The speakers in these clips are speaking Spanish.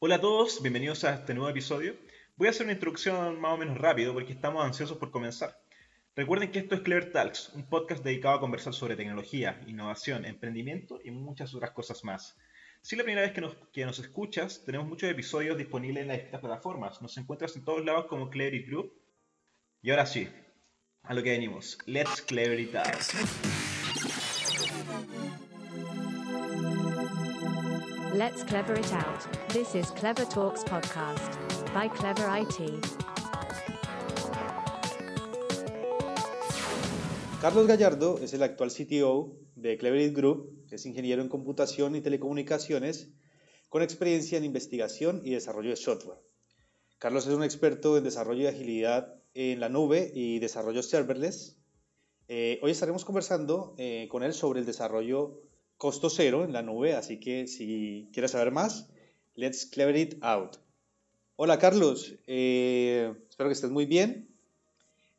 Hola a todos, bienvenidos a este nuevo episodio. Voy a hacer una introducción más o menos rápido porque estamos ansiosos por comenzar. Recuerden que esto es Clever Talks, un podcast dedicado a conversar sobre tecnología, innovación, emprendimiento y muchas otras cosas más. Si es la primera vez que nos, escuchas, tenemos muchos episodios disponibles en las distintas plataformas. Nos encuentras en todos lados como Clever It Group. Y ahora sí, a lo que venimos. Let's Clever It Let's clever it out. This is Clever Talks podcast by Clever IT. Carlos Gallardo es el actual CTO de Cleverit Group, es ingeniero en computación y telecomunicaciones con experiencia en investigación y desarrollo de software. Carlos es un experto en desarrollo y agilidad en la nube y desarrollo serverless. Eh, hoy estaremos conversando eh, con él sobre el desarrollo costo cero en la nube, así que si quieres saber más, let's clever it out. Hola Carlos, eh, espero que estés muy bien.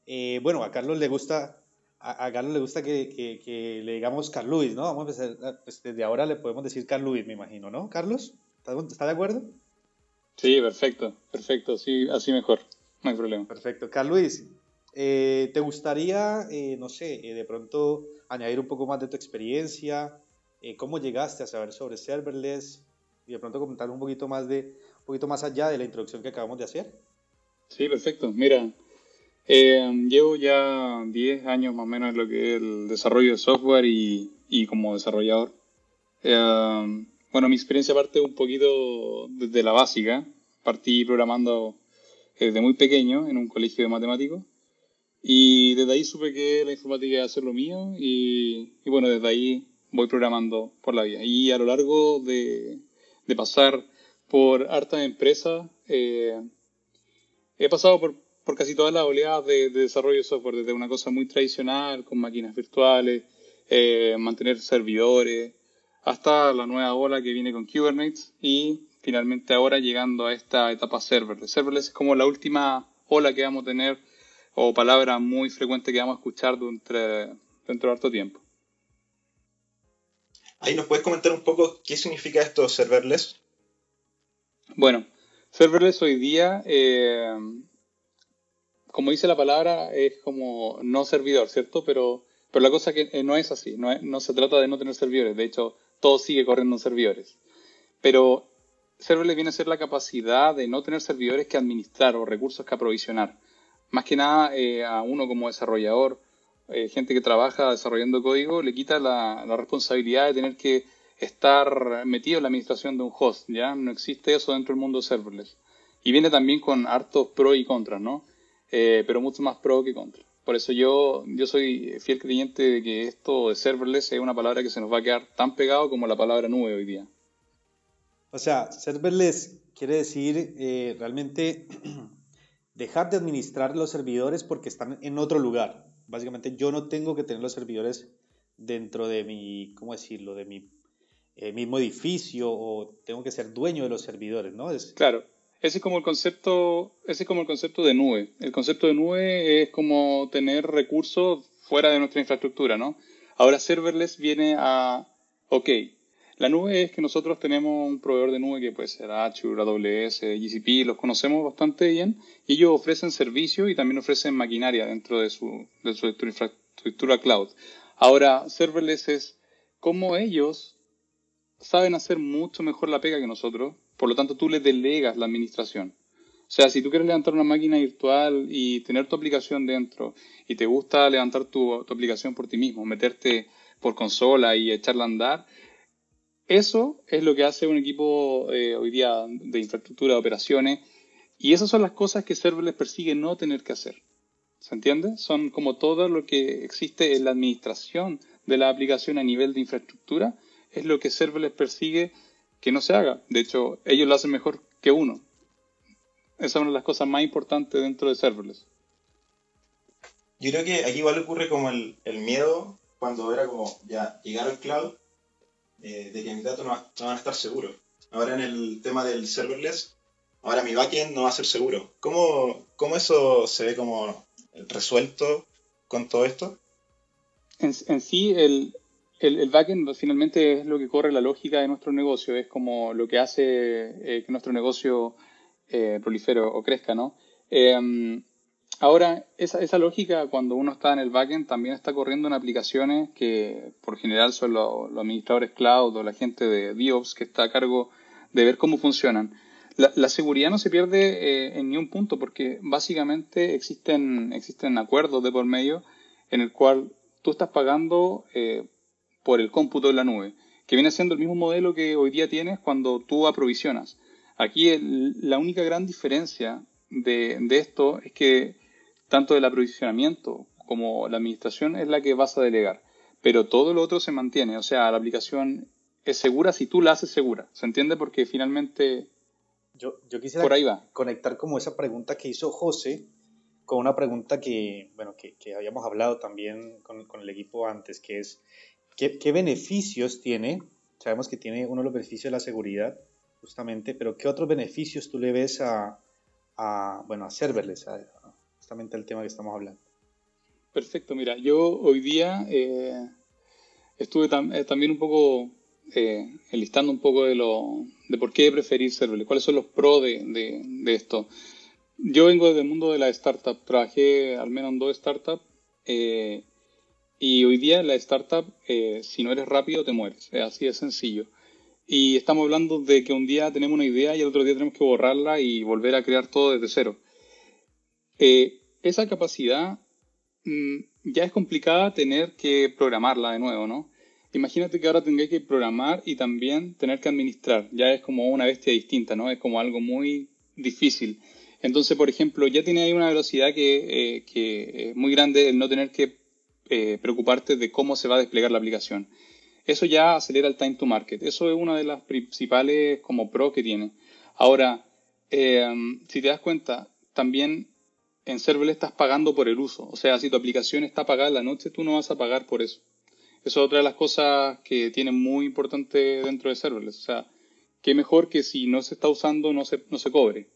Eh, bueno, a Carlos le gusta, a, Carlos le gusta que, le digamos Carl Luis, ¿no? Vamos a empezar, pues desde ahora le podemos decir Carl Luis, me imagino, ¿no? Carlos, ¿está de acuerdo? Sí, perfecto, perfecto, sí, así mejor, no hay problema. Perfecto. Carl Luis, eh, ¿te gustaría, no sé, de pronto añadir un poco más de tu experiencia? Eh, cómo llegaste a saber sobre serverless y de pronto comentar un poquito más de un poquito más allá de la introducción que acabamos de hacer. Sí, perfecto. Mira, eh, llevo ya 10 años más o menos en lo que es el desarrollo de software y, y como desarrollador. Eh, bueno, mi experiencia parte un poquito desde la básica. Partí programando desde muy pequeño en un colegio de matemáticos. Y desde ahí supe que la informática iba a ser lo mío y, y bueno, desde ahí voy programando por la vida. Y a lo largo de, de pasar por hartas empresas, eh, he pasado por, por, casi todas las oleadas de, desarrollo de software, desde una cosa muy tradicional, con máquinas virtuales, eh, mantener servidores, hasta la nueva ola que viene con Kubernetes y finalmente ahora llegando a esta etapa serverless. Serverless es como la última ola que vamos a tener o palabra muy frecuente que vamos a escuchar dentro, dentro de harto tiempo. Ahí nos puedes comentar un poco qué significa esto serverless. Bueno, serverless hoy día, eh, como dice la palabra, es como no servidor, ¿cierto? Pero, pero la cosa que eh, no es así, no, se trata de no tener servidores, de hecho todo sigue corriendo en servidores. Pero serverless viene a ser la capacidad de no tener servidores que administrar o recursos que aprovisionar. Más que nada eh, a uno como desarrollador eh, gente que trabaja desarrollando código le quita la, responsabilidad de tener que estar metido en la administración de un host, ¿ya? No existe eso dentro del mundo serverless. Y viene también con hartos pros y contras, ¿no? Eh, pero mucho más pro que contra. Por eso yo, yo soy fiel creyente de que esto de serverless es una palabra que se nos va a quedar tan pegado como la palabra nube hoy día. O sea, serverless quiere decir eh, realmente dejar de administrar los servidores porque están en otro lugar. Básicamente yo no tengo que tener los servidores dentro de mi, ¿cómo decirlo?, de mi eh, mismo edificio o tengo que ser dueño de los servidores, ¿no? Es... Claro, ese es como el concepto, ese es como el concepto de nube. El concepto de nube es como tener recursos fuera de nuestra infraestructura, ¿no? Ahora serverless viene a, ok, la nube es que nosotros tenemos un proveedor de nube que puede ser Azure, AWS, GCP, los conocemos bastante bien y ellos ofrecen servicios y también ofrecen maquinaria dentro de su, de su infraestructura cloud. Ahora, serverless es cómo ellos saben hacer mucho mejor la pega que nosotros, por lo tanto tú les delegas la administración. O sea, si tú quieres levantar una máquina virtual y tener tu aplicación dentro y te gusta levantar tu, tu aplicación por ti mismo, meterte por consola y echarla a andar, eso es lo que hace un equipo eh, hoy día de infraestructura de operaciones y esas son las cosas que serverless persigue no tener que hacer. ¿Se entiende? Son como todo lo que existe en la administración de la aplicación a nivel de infraestructura, es lo que serverless persigue que no se haga. De hecho, ellos lo hacen mejor que uno. Esa es una de las cosas más importantes dentro de serverless. Yo creo que aquí igual ocurre como el, el miedo cuando era como ya llegar al cloud eh, de que mis datos no, van a estar seguros. Ahora en el tema del serverless, ahora mi backend no va a ser seguro. ¿Cómo, cómo eso se ve como resuelto con todo esto? En, sí, el, el, el, backend finalmente es lo que corre la lógica de nuestro negocio, es como lo que hace eh, que nuestro negocio eh, prolifere o crezca, ¿no? Eh, ahora, esa, esa, lógica cuando uno está en el backend también está corriendo en aplicaciones que por general son los, los administradores cloud o la gente de DevOps que está a cargo de ver cómo funcionan. La, la seguridad no se pierde eh, en ni un punto porque básicamente existen, existen acuerdos de por medio en el cual tú estás pagando eh, por el cómputo de la nube, que viene siendo el mismo modelo que hoy día tienes cuando tú aprovisionas. Aquí el, la única gran diferencia de, de, esto es que tanto el aprovisionamiento como la administración es la que vas a delegar, pero todo lo otro se mantiene, o sea, la aplicación es segura si tú la haces segura, ¿se entiende? Porque finalmente yo, yo quisiera por ahí va. conectar como esa pregunta que hizo José con una pregunta que, bueno, que, que habíamos hablado también con, con, el equipo antes, que es, ¿qué, ¿qué, beneficios tiene? Sabemos que tiene uno de los beneficios de la seguridad, justamente, pero ¿qué otros beneficios tú le ves a, a bueno, a serverless, a el tema que estamos hablando? Perfecto, mira, yo hoy día eh, estuve eh, también un poco eh, enlistando un poco de, lo, de por qué preferir serverless, cuáles son los pros de, de, esto. Yo vengo del mundo de la startup, trabajé al menos en dos startups eh, y hoy día la startup, eh, si no eres rápido, te mueres, es así de sencillo. Y estamos hablando de que un día tenemos una idea y el otro día tenemos que borrarla y volver a crear todo desde cero. Esa capacidad mmm, ya es complicada tener que programarla de nuevo, ¿no? Imagínate que ahora tengáis que programar y también tener que administrar. Ya es como una bestia distinta, ¿no? Es como algo muy difícil. Entonces, por ejemplo, ya tiene ahí una velocidad que, eh, que es muy grande el no tener que eh, preocuparte de cómo se va a desplegar la aplicación. Eso ya acelera el time to market. Eso es una de las principales como pro que tiene. Ahora, eh, si te das cuenta, también en Serverless estás pagando por el uso. O sea, si tu aplicación está pagada la noche, tú no vas a pagar por eso. Eso es otra de las cosas que tiene muy importante dentro de Serverless. O sea, qué mejor que si no se está usando no se, no se cobre.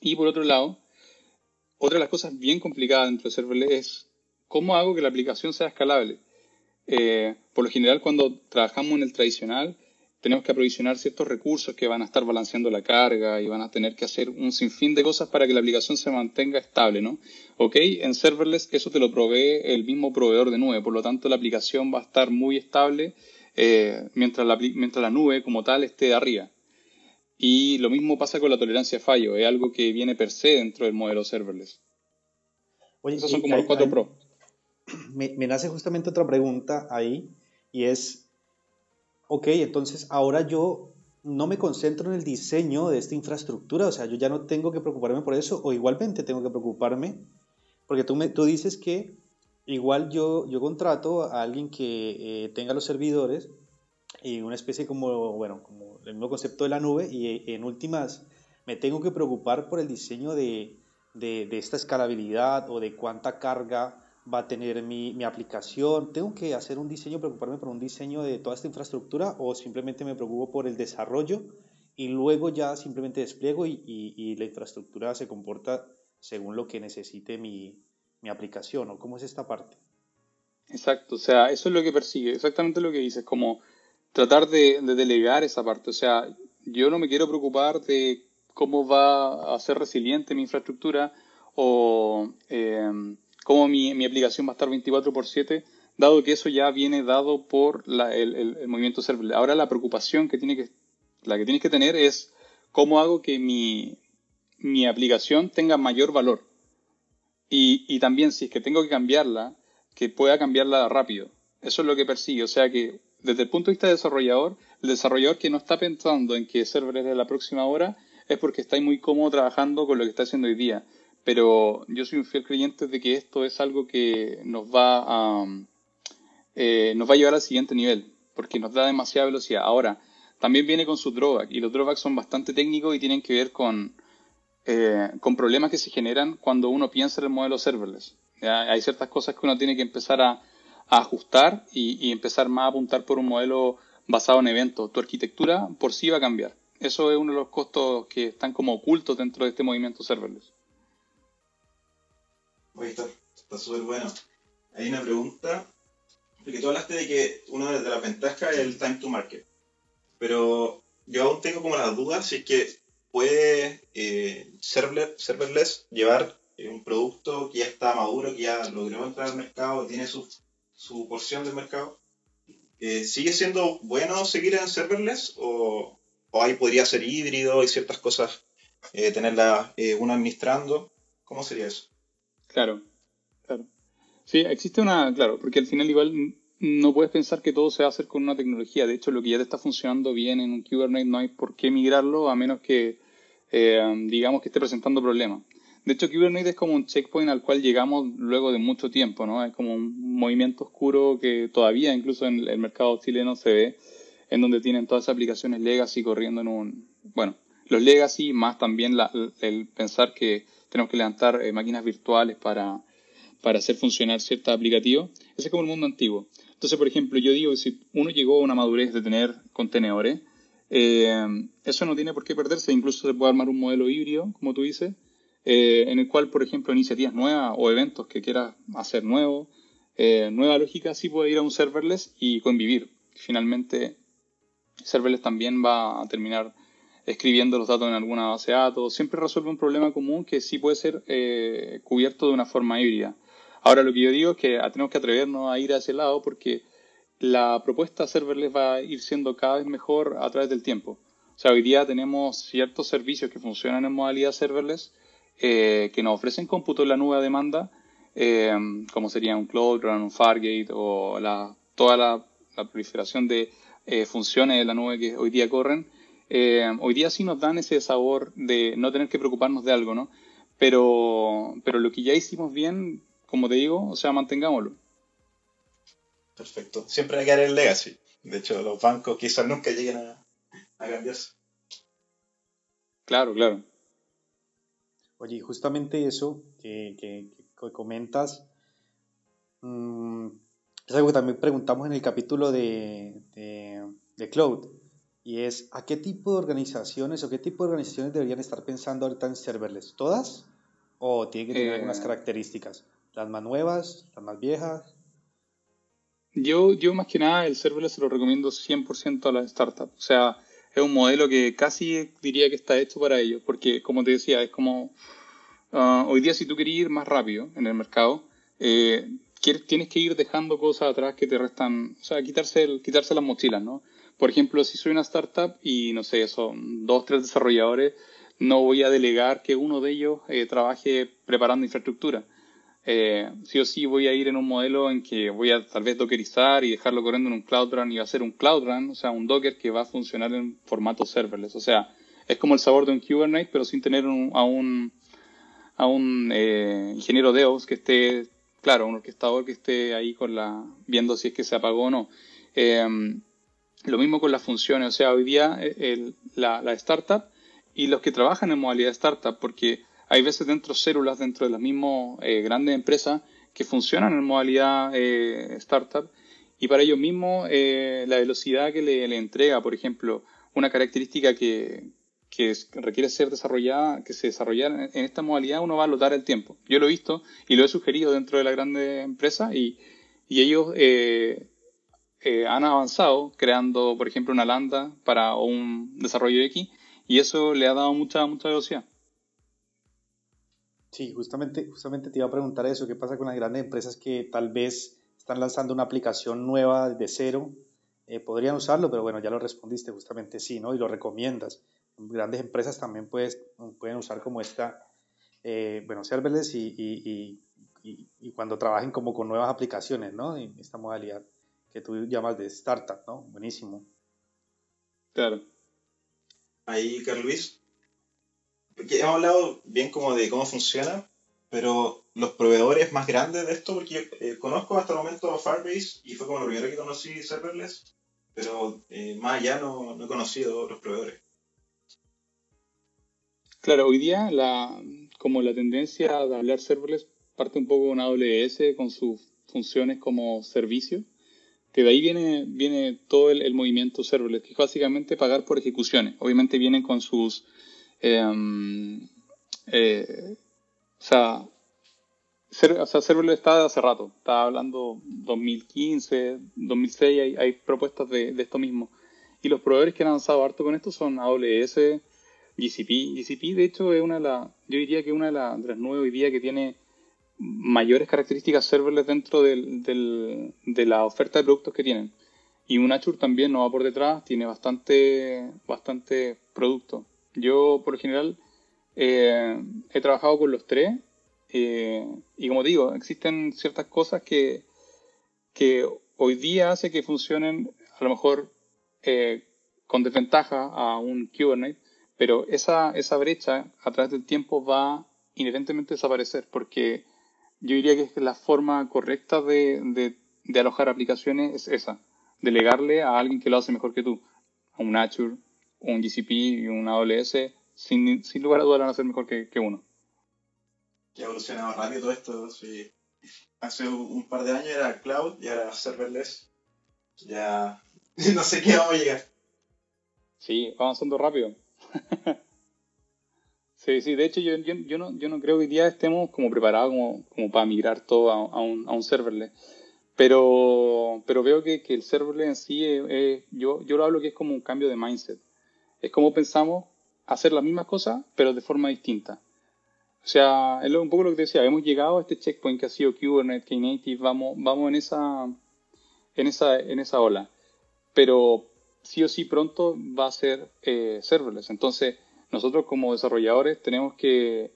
Y por otro lado, otra de las cosas bien complicadas dentro de serverless es cómo hago que la aplicación sea escalable. Eh, por lo general, cuando trabajamos en el tradicional, tenemos que aprovisionar ciertos recursos que van a estar balanceando la carga y van a tener que hacer un sinfín de cosas para que la aplicación se mantenga estable, ¿no? Ok, en serverless eso te lo provee el mismo proveedor de nube, por lo tanto la aplicación va a estar muy estable eh, mientras, la, mientras la nube como tal esté arriba. Y lo mismo pasa con la tolerancia a fallo, es algo que viene per se dentro del modelo serverless. Oye, Esos son como los cuatro pro. Me, me, nace justamente otra pregunta ahí, y es, ok, entonces ahora yo no me concentro en el diseño de esta infraestructura, o sea, yo ya no tengo que preocuparme por eso, o igualmente tengo que preocuparme, porque tú, me, tú dices que igual yo, yo contrato a alguien que eh, tenga los servidores, y una especie como, bueno, como el mismo concepto de la nube y en últimas me tengo que preocupar por el diseño de, de esta escalabilidad o de cuánta carga va a tener mi, mi, aplicación. ¿Tengo que hacer un diseño, preocuparme por un diseño de toda esta infraestructura o simplemente me preocupo por el desarrollo y luego ya simplemente despliego y, y, y la infraestructura se comporta según lo que necesite mi, mi aplicación o cómo es esta parte? Exacto, o sea, eso es lo que persigue, exactamente lo que dices, como tratar de, de, delegar esa parte. O sea, yo no me quiero preocupar de cómo va a ser resiliente mi infraestructura o eh, cómo mi, mi, aplicación va a estar 24 por 7, dado que eso ya viene dado por la, el, el, movimiento serverless. Ahora la preocupación que, tiene que, la que tienes que tener es cómo hago que mi, mi aplicación tenga mayor valor. Y, y también si es que tengo que cambiarla, que pueda cambiarla rápido. Eso es lo que persigue. O sea que desde el punto de vista de desarrollador, el desarrollador que no está pensando en que serverless es la próxima hora es porque está muy cómodo trabajando con lo que está haciendo hoy día. Pero yo soy un fiel creyente de que esto es algo que nos va a, eh, nos va a llevar al siguiente nivel, porque nos da demasiada velocidad. Ahora, también viene con sus drawbacks, y los drawbacks son bastante técnicos y tienen que ver con, eh, con problemas que se generan cuando uno piensa en el modelo serverless. Hay ciertas cosas que uno tiene que empezar a, a ajustar y, y, empezar más a apuntar por un modelo basado en eventos. Tu arquitectura por sí va a cambiar. Eso es uno de los costos que están como ocultos dentro de este movimiento serverless. Oye, está súper bueno. Hay una pregunta porque tú hablaste de que una de las ventajas es el time to market, pero yo aún tengo como las dudas si es que puede eh, serverless, llevar eh, un producto que ya está maduro, que ya logró entrar al mercado, tiene su, su porción del mercado. Eh, ¿Sigue siendo bueno seguir en serverless o, o ahí podría ser híbrido y ciertas cosas eh, tenerla uno administrando? ¿Cómo sería eso? Claro, claro. Sí, existe una, claro, porque al final igual no puedes pensar que todo se va a hacer con una tecnología. De hecho, lo que ya te está funcionando bien en un Kubernetes no hay por qué migrarlo a menos que, eh, digamos, que esté presentando problemas. De hecho, Kubernetes es como un checkpoint al cual llegamos luego de mucho tiempo, ¿no? Es como un movimiento oscuro que todavía incluso en el mercado chileno se ve, en donde tienen todas esas aplicaciones legacy corriendo en un... Bueno, los legacy más también el pensar que tenemos que levantar eh, máquinas virtuales para, para hacer funcionar ciertos aplicativos. Ese es como el mundo antiguo. Entonces, por ejemplo, yo digo si uno llegó a una madurez de tener contenedores, eh, eso no tiene por qué perderse. Incluso se puede armar un modelo híbrido, como tú dices, eh, en el cual, por ejemplo, iniciativas nuevas o eventos que quieras hacer nuevos, eh, nueva lógica, sí puede ir a un serverless y convivir. Finalmente, serverless también va a terminar escribiendo los datos en alguna base de datos. Siempre resuelve un problema común que sí puede ser cubierto de una forma híbrida. Ahora lo que yo digo es que tenemos que atrevernos a ir a ese lado porque la propuesta serverless va a ir siendo cada vez mejor a través del tiempo. O sea, hoy día tenemos ciertos servicios que funcionan en modalidad serverless eh, que nos ofrecen cómputo en la nube a demanda, eh, como sería un Cloud Run, un Fargate o la, toda la, proliferación de eh, funciones de la nube que hoy día corren. Hoy día sí nos dan ese sabor de no tener que preocuparnos de algo, ¿no? Pero, pero lo que ya hicimos bien como te digo, o sea, mantengámoslo. Perfecto. Siempre hay que dar el legacy. De hecho, los bancos quizás nunca lleguen a, cambiarse. Claro, claro. Oye, justamente eso que, comentas mm, es algo que también preguntamos en el capítulo de, de, Cloud. Y es, ¿a qué tipo de organizaciones o qué tipo de organizaciones deberían estar pensando ahorita en serverless? ¿Todas? ¿O tiene que tener eh, algunas características? ¿Las más nuevas? ¿Las más viejas? Yo, yo más que nada el serverless se lo recomiendo 100% a las startups. O sea, es un modelo que casi diría que está hecho para ellos, porque como te decía, es como ah, hoy día si tú quieres ir más rápido en el mercado, eh, tienes que ir dejando cosas atrás que te restan, o sea, quitarse, quitarse las mochilas, ¿no? Por ejemplo, si soy una startup y, no sé, son dos, tres desarrolladores, no voy a delegar que uno de ellos eh, trabaje preparando infraestructura eh, sí o sí voy a ir en un modelo en que voy a tal vez dockerizar y dejarlo corriendo en un Cloud Run y va a ser un Cloud Run, o sea, un Docker que va a funcionar en formato serverless. O sea, es como el sabor de un Kubernetes, pero sin tener a un, a un eh, ingeniero DevOps que esté, claro, un orquestador que esté ahí con la, viendo si es que se apagó o no. Eh, lo mismo con las funciones, o sea, hoy día eh, la, la startup y los que trabajan en modalidad startup, porque hay veces dentro células dentro de las mismas eh, grandes empresas que funcionan en modalidad eh, startup y para ellos mismos eh, la velocidad que le, entrega, por ejemplo, una característica que, requiere ser desarrollada, que se desarrollara en, esta modalidad, uno va a lotar el tiempo. Yo lo he visto y lo he sugerido dentro de la grande empresa y, y ellos han avanzado creando, por ejemplo, una lambda para un desarrollo X y eso le ha dado mucha, mucha velocidad. Sí, justamente, justamente te iba a preguntar eso, ¿qué pasa con las grandes empresas que tal vez están lanzando una aplicación nueva de cero? Eh, podrían usarlo, pero bueno, ya lo respondiste justamente sí, ¿no? Y lo recomiendas. Grandes empresas también puedes, pueden usar como esta, eh, bueno, serverless y, y, y, y, cuando trabajen como con nuevas aplicaciones, ¿no? En esta modalidad que tú llamas de startup, ¿no? Buenísimo. Claro. Ahí, Carlos Luis, porque hemos hablado bien como de cómo funciona, pero los proveedores más grandes de esto, porque eh, conozco hasta el momento Firebase y fue como lo primero que conocí serverless, pero eh, más allá no, no, he conocido los proveedores. Claro, hoy día la, como la tendencia de hablar serverless parte un poco de una AWS con sus funciones como servicio, que de ahí viene, viene todo el, movimiento serverless, que es básicamente pagar por ejecuciones. Obviamente vienen con sus Em, eh, o sea, o sea, serverless está hace rato. Estaba hablando 2015, 2006, hay, hay propuestas de, de, esto mismo. Y los proveedores que han avanzado harto con esto son AWS, GCP. GCP, de hecho, es una de las, yo diría que una de, de las nueve hoy día que tiene mayores características serverless dentro del, de la oferta de productos que tienen. Y un Azure también no va por detrás, tiene bastante, bastante producto. Yo, por lo general, eh, he trabajado con los tres eh, y como digo, existen ciertas cosas que, que hoy día hace que funcionen a lo mejor eh, con desventaja a un Kubernetes, pero esa, esa brecha a través del tiempo va inherentemente a desaparecer porque yo diría que la forma correcta de, de, alojar aplicaciones es esa, delegarle a alguien que lo hace mejor que tú, a un Azure, un GCP y un AWS, sin, sin lugar a dudas van a ser mejor que, que uno que ha evolucionado rápido todo esto. Hace un par de años era cloud y ahora serverless. Ya no sé qué vamos a llegar. Sí, avanzando rápido. sí, sí, de hecho yo, yo, no, yo no creo que hoy día estemos como preparados como, como para migrar todo a, un, a un serverless. Pero, pero veo que, que el serverless en sí, es, yo, yo lo hablo que es como un cambio de mindset. Es como pensamos hacer las mismas cosas, pero de forma distinta. O sea, es un poco lo que te decía, hemos llegado a este checkpoint que ha sido Kubernetes, Knative, vamos, vamos en esa, en esa, en esa ola. Pero sí o sí pronto va a ser eh, serverless. Entonces, nosotros como desarrolladores tenemos que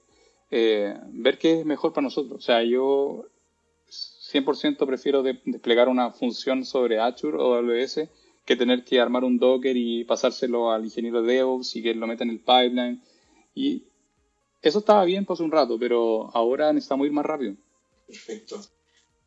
eh, ver qué es mejor para nosotros. O sea, yo 100% prefiero desplegar una función sobre Azure o AWS que tener que armar un Docker y pasárselo al ingeniero de DevOps y que lo meta en el pipeline. Y eso estaba bien por un rato, pero ahora necesitamos ir más rápido. Perfecto.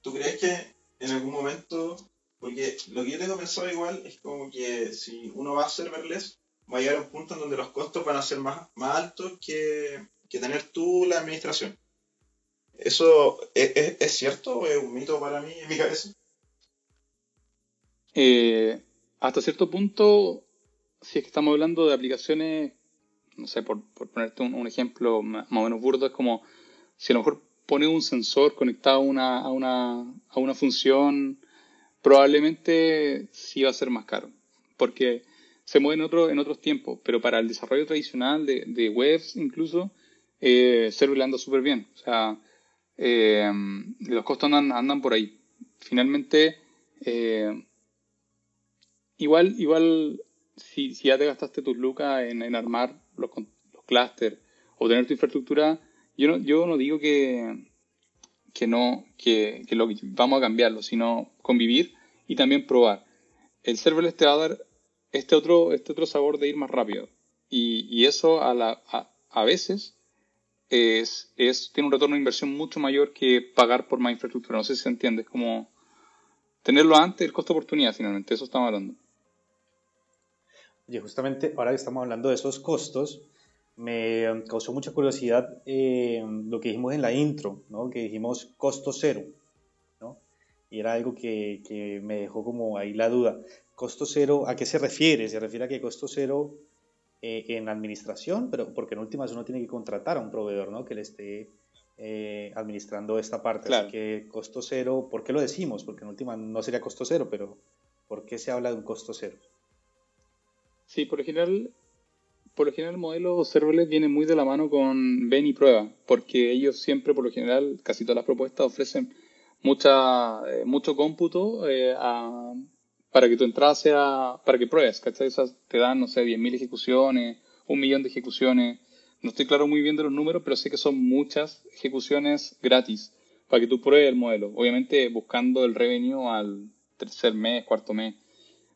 ¿Tú crees que en algún momento, porque lo que yo tengo pensado igual es como que si uno va a serverless, va a llegar a un punto en donde los costos van a ser más, más altos que, tener tú la administración. ¿Eso es, cierto o es un mito para mí en mi cabeza? Eh, hasta cierto punto, si es que estamos hablando de aplicaciones no sé, por, ponerte un, ejemplo más o menos burdo, es como si a lo mejor pone un sensor conectado a una, a una, a una función, probablemente sí va a ser más caro, porque se mueve en, otro, en otros tiempos, pero para el desarrollo tradicional de, de webs incluso, eh, Server anda súper bien. O sea, eh, los costos andan, andan por ahí. Finalmente, eh, igual, igual si, ya te gastaste tus lucas en, en armar los, los clusters o tener tu infraestructura, yo no, yo no digo que, que no, que, que, lo, vamos a cambiarlo, sino convivir y también probar. El serverless te va a dar este otro, este otro sabor de ir más rápido. Y, y eso a, la, a, a veces es, es, tiene un retorno de inversión mucho mayor que pagar por más infraestructura. No sé si se entiende, es como tenerlo antes, el costo de oportunidad finalmente, eso estamos hablando. Y justamente ahora que estamos hablando de esos costos, me causó mucha curiosidad eh, lo que dijimos en la intro, ¿no? que dijimos costo cero. Y era algo que, que, me dejó como ahí la duda. ¿Costo cero a qué se refiere? ¿Se refiere a que costo cero eh, en administración? Pero porque en últimas uno tiene que contratar a un proveedor ¿no? que le esté eh, administrando esta parte. Así que costo cero, ¿por qué lo decimos? Porque en últimas no sería costo cero, pero ¿por qué se habla de un costo cero? Sí, por lo general, por lo general el modelo serverless viene muy de la mano con ven y prueba, porque ellos siempre, por lo general, casi todas las propuestas ofrecen mucha, eh, mucho cómputo eh, para que tu entrada sea, para que pruebes, ¿cachai? te dan, no sé, 10.000 ejecuciones, un millón de ejecuciones. No estoy claro muy bien de los números, pero sé que son muchas ejecuciones gratis para que tú pruebes el modelo. Obviamente buscando el revenue al tercer mes, cuarto mes.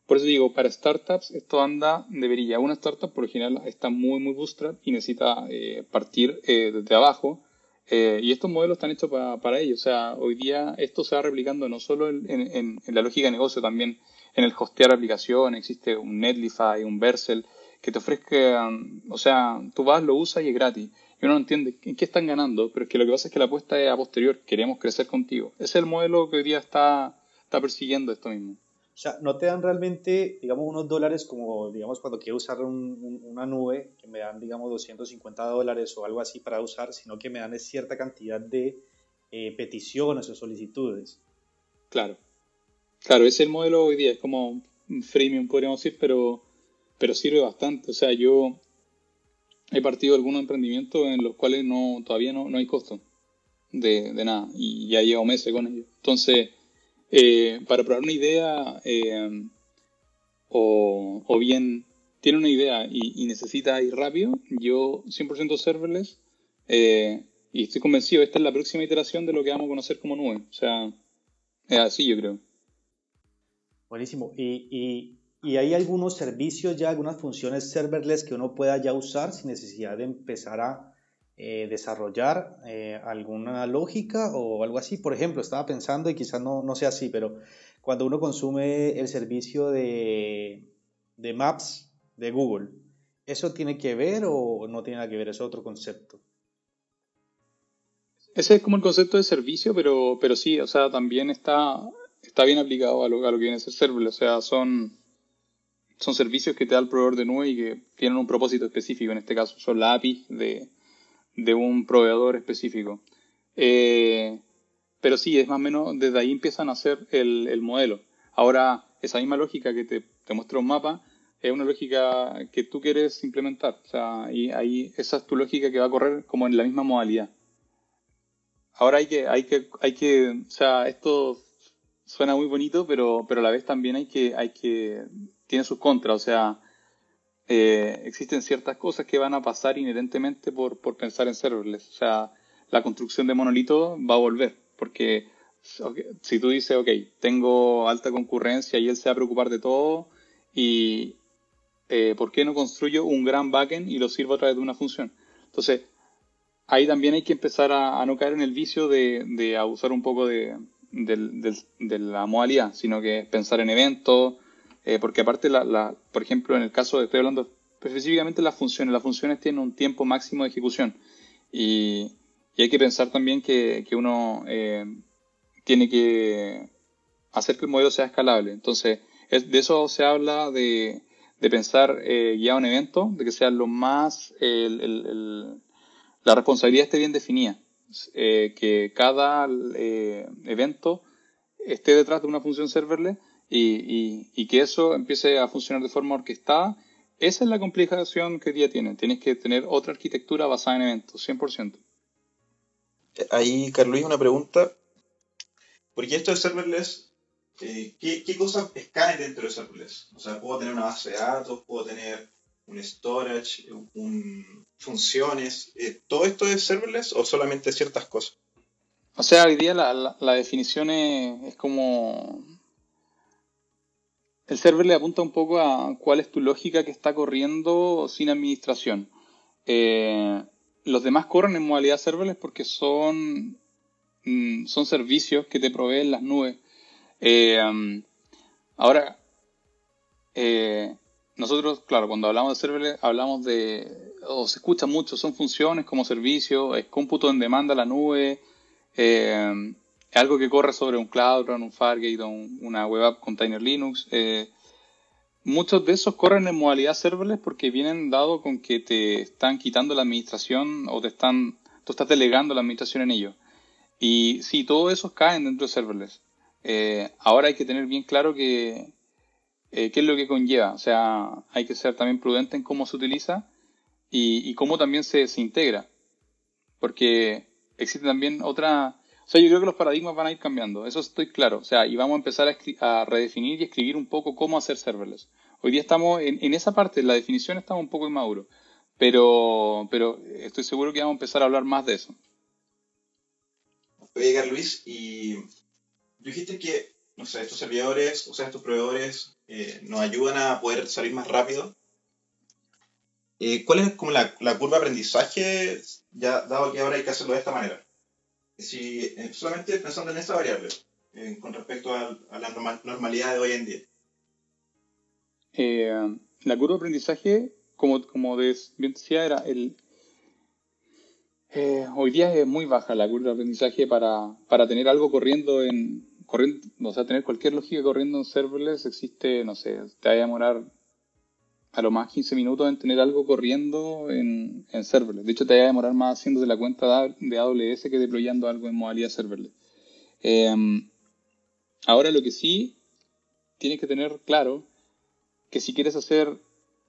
Por eso digo, para startups esto anda debería. Una startup por lo general está muy, muy bootstrap y necesita eh, partir eh, desde abajo. Eh, y estos modelos están hechos para, para ello. O sea, hoy día esto se va replicando no solo en, la lógica de negocio, también en el hostear aplicaciones. Existe un Netlify, un Vercel, que te ofrezcan, o sea, tú vas, lo usas y es gratis. Y uno no entiende en qué están ganando, pero es que lo que pasa es que la apuesta es a posterior. Queremos crecer contigo. Ese es el modelo que hoy día está, está persiguiendo esto mismo. O sea, no te dan realmente, digamos, unos dólares como, digamos, cuando quiero usar una nube, que me dan, digamos, 250 dólares o algo así para usar, sino que me dan cierta cantidad de eh, peticiones o solicitudes. Claro. Claro, ese es el modelo hoy día, es como un freemium, podríamos decir, pero, pero sirve bastante. O sea, yo he partido algunos emprendimientos en los cuales no, todavía no, no hay costo de, de, nada y ya llevo meses con ellos. Entonces, eh, para probar una idea eh, o, bien tiene una idea y, y, necesita ir rápido, yo 100% serverless eh, y estoy convencido, esta es la próxima iteración de lo que vamos a conocer como nube. O sea, es así yo creo. Buenísimo. ¿Y, y, y hay algunos servicios ya, algunas funciones serverless que uno pueda ya usar sin necesidad de empezar a eh, desarrollar eh, alguna lógica o algo así. Por ejemplo, estaba pensando, y quizás no, no sea así, pero cuando uno consume el servicio de, de Maps de Google, ¿eso tiene que ver o no tiene nada que ver? Es otro concepto. Ese es como el concepto de servicio, pero, pero sí, o sea, también está, está bien aplicado a lo, a lo que viene a ser serverless. O sea, son, son servicios que te da el proveedor de nube y que tienen un propósito específico. En este caso, son la API de, de un proveedor específico. Eh, pero sí, es más o menos, desde ahí empiezan a hacer el, el modelo. Ahora, esa misma lógica que te, te muestra un mapa es una lógica que tú quieres implementar. O sea, y ahí esa es tu lógica que va a correr como en la misma modalidad. Ahora hay que, hay que, hay que, o sea, esto suena muy bonito, pero, pero a la vez también hay que, hay que, tiene sus contras. O sea, eh, existen ciertas cosas que van a pasar inherentemente por, por pensar en serverless. O sea, la construcción de monolito va a volver, porque si tú dices, ok, tengo alta concurrencia y él se va a preocupar de todo, y eh, ¿por qué no construyo un gran backend y lo sirvo a través de una función? Entonces, ahí también hay que empezar a, no caer en el vicio de, de abusar un poco de, de, de, la modalidad, sino que pensar en eventos, eh, porque aparte, la, la, por ejemplo, en el caso de, estoy hablando específicamente de las funciones, las funciones tienen un tiempo máximo de ejecución y, y hay que pensar también que, que uno eh, tiene que hacer que el modelo sea escalable. Entonces, es, de eso se habla de, de pensar eh, ya un evento, de que sea lo más, el, el, la responsabilidad esté bien definida, eh, que cada evento esté detrás de una función serverless y, y, y, que eso empiece a funcionar de forma orquestada. Esa es la complicación que día tiene. Tienes que tener otra arquitectura basada en eventos, 100%. Ahí, Carlos, una pregunta. Porque esto de serverless, eh, ¿qué, ¿qué, cosas caen dentro de serverless? O sea, ¿puedo tener una base de datos? ¿Puedo tener un storage? Un, ¿Funciones? Eh, ¿Todo esto es serverless o solamente ciertas cosas? O sea, hoy día la, la, la definición es, es como el server le apunta un poco a cuál es tu lógica que está corriendo sin administración. Eh, los demás corren en modalidad serverless porque son, mm, son servicios que te proveen las nubes. Eh, ahora, eh, nosotros, claro, cuando hablamos de serverless, hablamos de, o se escucha mucho, son funciones como servicio, es cómputo en demanda la nube, algo que corre sobre un Cloud un Fargate o un, una Web App Container Linux. Eh, muchos de esos corren en modalidad serverless porque vienen dado con que te están quitando la administración o te están, tú estás delegando la administración en ellos. Y sí, todos esos caen dentro de serverless. Eh, ahora hay que tener bien claro que eh, qué es lo que conlleva. O sea, hay que ser también prudente en cómo se utiliza y, cómo también se, se integra. Porque existe también otra o sea, yo creo que los paradigmas van a ir cambiando, eso estoy claro. O sea, y vamos a empezar a, a redefinir y escribir un poco cómo hacer serverless. Hoy día estamos en, en, esa parte, en la definición estamos un poco inmaduros, pero, pero estoy seguro que vamos a empezar a hablar más de eso. Oye, Carlos Luis, y dijiste que, no sé, estos servidores, o sea, estos proveedores eh, nos ayudan a poder salir más rápido. Eh, ¿Cuál es como la, la curva de aprendizaje, ya dado que ahora hay que hacerlo de esta manera? Si eh, solamente pensando en esa variable eh, con respecto a, a, la normal, normalidad de hoy en día. Eh, la curva de aprendizaje, como, como bien decía, era el... Hoy día es muy baja la curva de aprendizaje para, para tener algo corriendo en... Corriendo, o sea, tener cualquier lógica corriendo en serverless existe, no sé, te va a demorar a lo más 15 minutos en tener algo corriendo en, en serverless. De hecho, te va a demorar más haciéndose la cuenta de AWS que deployando algo en modalidad serverless. Em, ahora lo que sí tienes que tener claro que si quieres hacer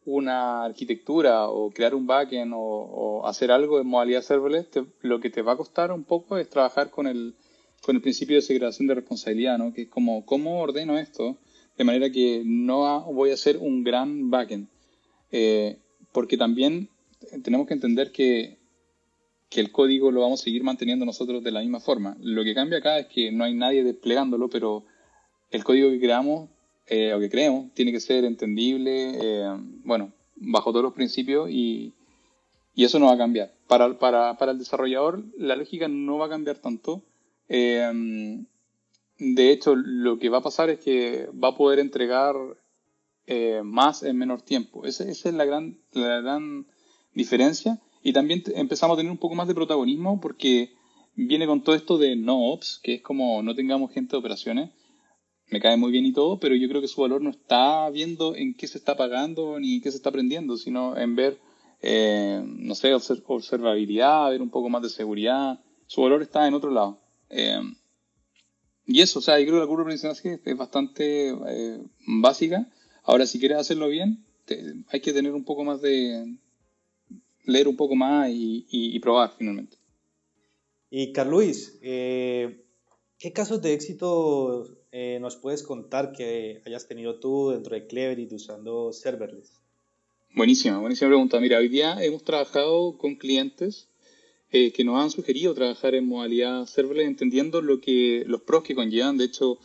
una arquitectura o crear un backend o, hacer algo en modalidad serverless, lo que te va a costar un poco es trabajar con el, con el principio de segregación de responsabilidad, ¿no? que es como, ¿cómo ordeno esto? De manera que no voy a hacer un gran backend. Eh, porque también tenemos que entender que, que el código lo vamos a seguir manteniendo nosotros de la misma forma. Lo que cambia acá es que no hay nadie desplegándolo, pero el código que creamos eh, o que creemos tiene que ser entendible, eh, bueno, bajo todos los principios y, y, eso no va a cambiar. Para, para, para, el desarrollador la lógica no va a cambiar tanto. Eh, de hecho, lo que va a pasar es que va a poder entregar más en menor tiempo. Esa, esa es la gran, la gran diferencia. Y también empezamos a tener un poco más de protagonismo porque viene con todo esto de no ops, que es como no tengamos gente de operaciones me cae muy bien y todo, pero yo creo que su valor no está viendo en qué se está pagando ni qué se está aprendiendo, sino en ver, eh, no sé, observabilidad, ver un poco más de seguridad. Su valor está en otro lado. Eh, y eso, o sea, yo creo que la curva de aprendizaje es bastante eh, básica. Ahora, si quieres hacerlo bien, hay que tener un poco más de. leer un poco más y, y, probar finalmente. Y Carluis, ¿qué casos de éxito eh, nos puedes contar que hayas tenido tú dentro de Cleverit usando serverless? Buenísima, buenísima pregunta. Mira, hoy día hemos trabajado con clientes eh, que nos han sugerido trabajar en modalidad serverless, entendiendo lo que, los pros que conllevan. De hecho,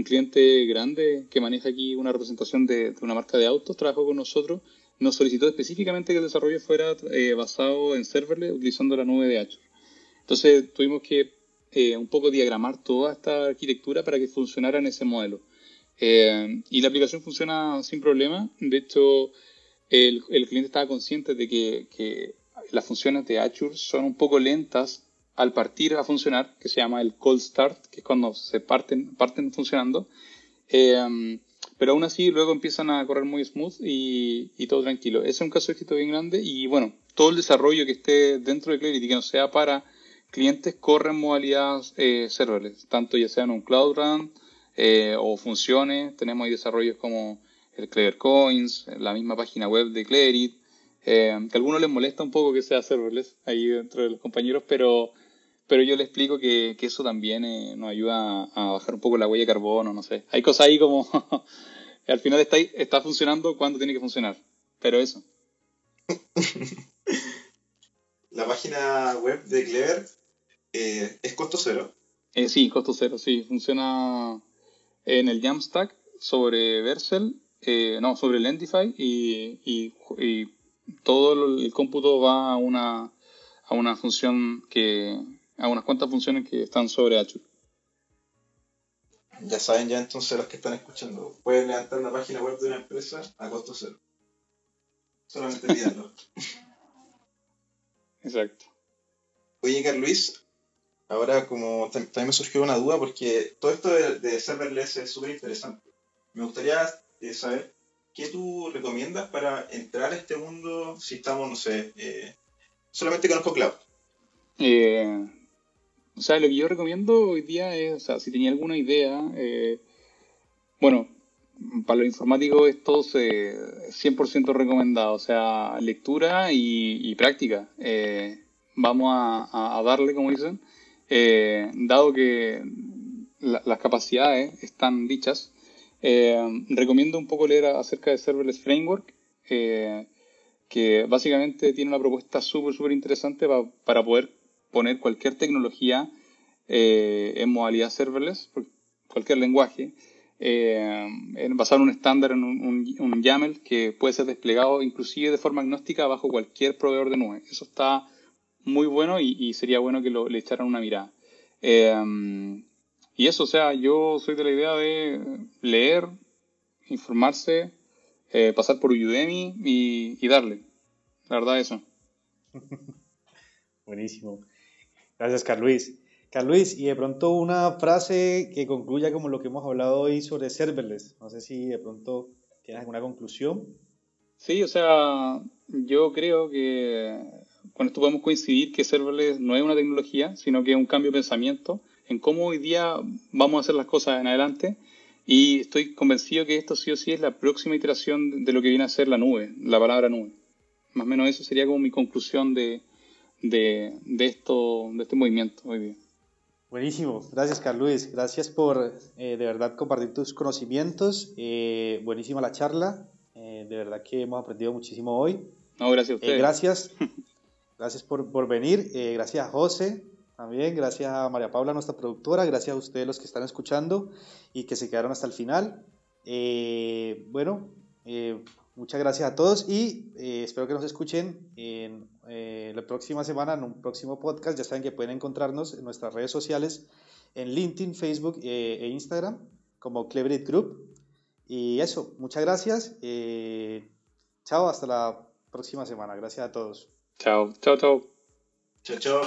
un cliente grande que maneja aquí una representación de, una marca de autos trabajó con nosotros, nos solicitó específicamente que el desarrollo fuera eh, basado en serverless utilizando la nube de Azure. Entonces tuvimos que eh, un poco diagramar toda esta arquitectura para que funcionara en ese modelo. Eh, y la aplicación funciona sin problema. De hecho, el, cliente estaba consciente de que, las funciones de Azure son un poco lentas al partir a funcionar, que se llama el cold start, que es cuando se parten, parten funcionando. Eh, pero aún así luego empiezan a correr muy smooth y, y, todo tranquilo. Ese es un caso de éxito bien grande y bueno, todo el desarrollo que esté dentro de Clarity, que no sea para clientes corren modalidades eh, serverless, tanto ya sean un Cloud Run eh, o funciones. Tenemos ahí desarrollos como el Clever Coins, la misma página web de Clerit, eh, que a algunos les molesta un poco que sea serverless ahí dentro de los compañeros, pero, pero yo les explico que, que eso también eh, nos ayuda a, bajar un poco la huella de carbono, no sé. Hay cosas ahí como al final está, está funcionando cuando tiene que funcionar, pero eso. la página web de Clever eh, ¿Es costo cero? Eh, sí, costo cero, sí. Funciona en el Jamstack sobre Vercel, eh, no, sobre Lendify y, y, todo el cómputo va a una, a una función que, a unas cuantas funciones que están sobre Azure. Ya saben ya entonces los que están escuchando, pueden levantar una página web de una empresa a costo cero. Solamente pídanlo. Exacto. Oye, Carluis, Ahora, como también me surgió una duda, porque todo esto de, serverless es súper interesante. Me gustaría eh, saber qué tú recomiendas para entrar a este mundo si estamos, no sé, eh, solamente conozco cloud. Eh, o sea, lo que yo recomiendo hoy día es, o sea, si tenía alguna idea, bueno, para los informáticos esto es 100% recomendado, o sea, lectura y, práctica. vamos a darle, como dicen. Eh, dado que las capacidades están dichas, eh, recomiendo un poco leer acerca de Serverless Framework, eh, que básicamente tiene una propuesta súper, súper interesante para poder poner cualquier tecnología en modalidad serverless, cualquier lenguaje, en un estándar, en un, un, YAML que puede ser desplegado inclusive de forma agnóstica bajo cualquier proveedor de nube. Eso está muy bueno y, sería bueno que lo, le echaran una mirada. Eh, y eso, o sea, yo soy de la idea de leer, informarse, eh, pasar por Udemy y, darle. La verdad, eso. Buenísimo. Gracias, Carluis. Carluis, y de pronto una frase que concluya como lo que hemos hablado hoy sobre serverless. No sé si de pronto tienes alguna conclusión. Sí, o sea, yo creo que con esto podemos coincidir que serverless no es una tecnología, sino que es un cambio de pensamiento en cómo hoy día vamos a hacer las cosas en adelante. Y estoy convencido que esto sí o sí es la próxima iteración de lo que viene a ser la nube, la palabra nube. Más o menos eso sería como mi conclusión de, de, esto, de este movimiento hoy día. Buenísimo, gracias Carlos gracias por eh, de verdad compartir tus conocimientos, eh, buenísima la charla, eh, de verdad que hemos aprendido muchísimo hoy. No, gracias a ustedes. gracias, gracias por, por venir, gracias a José también, gracias a María Paula, nuestra productora, gracias a ustedes los que están escuchando y que se quedaron hasta el final. bueno, muchas gracias a todos y espero que nos escuchen en eh, la próxima semana en un próximo podcast. Ya saben que pueden encontrarnos en nuestras redes sociales, en LinkedIn, Facebook eh, e Instagram, como Cleverit Group. Y eso, muchas gracias. Eh, chao, hasta la próxima semana. Gracias a todos. Chao, chao, chao. Chao, chao.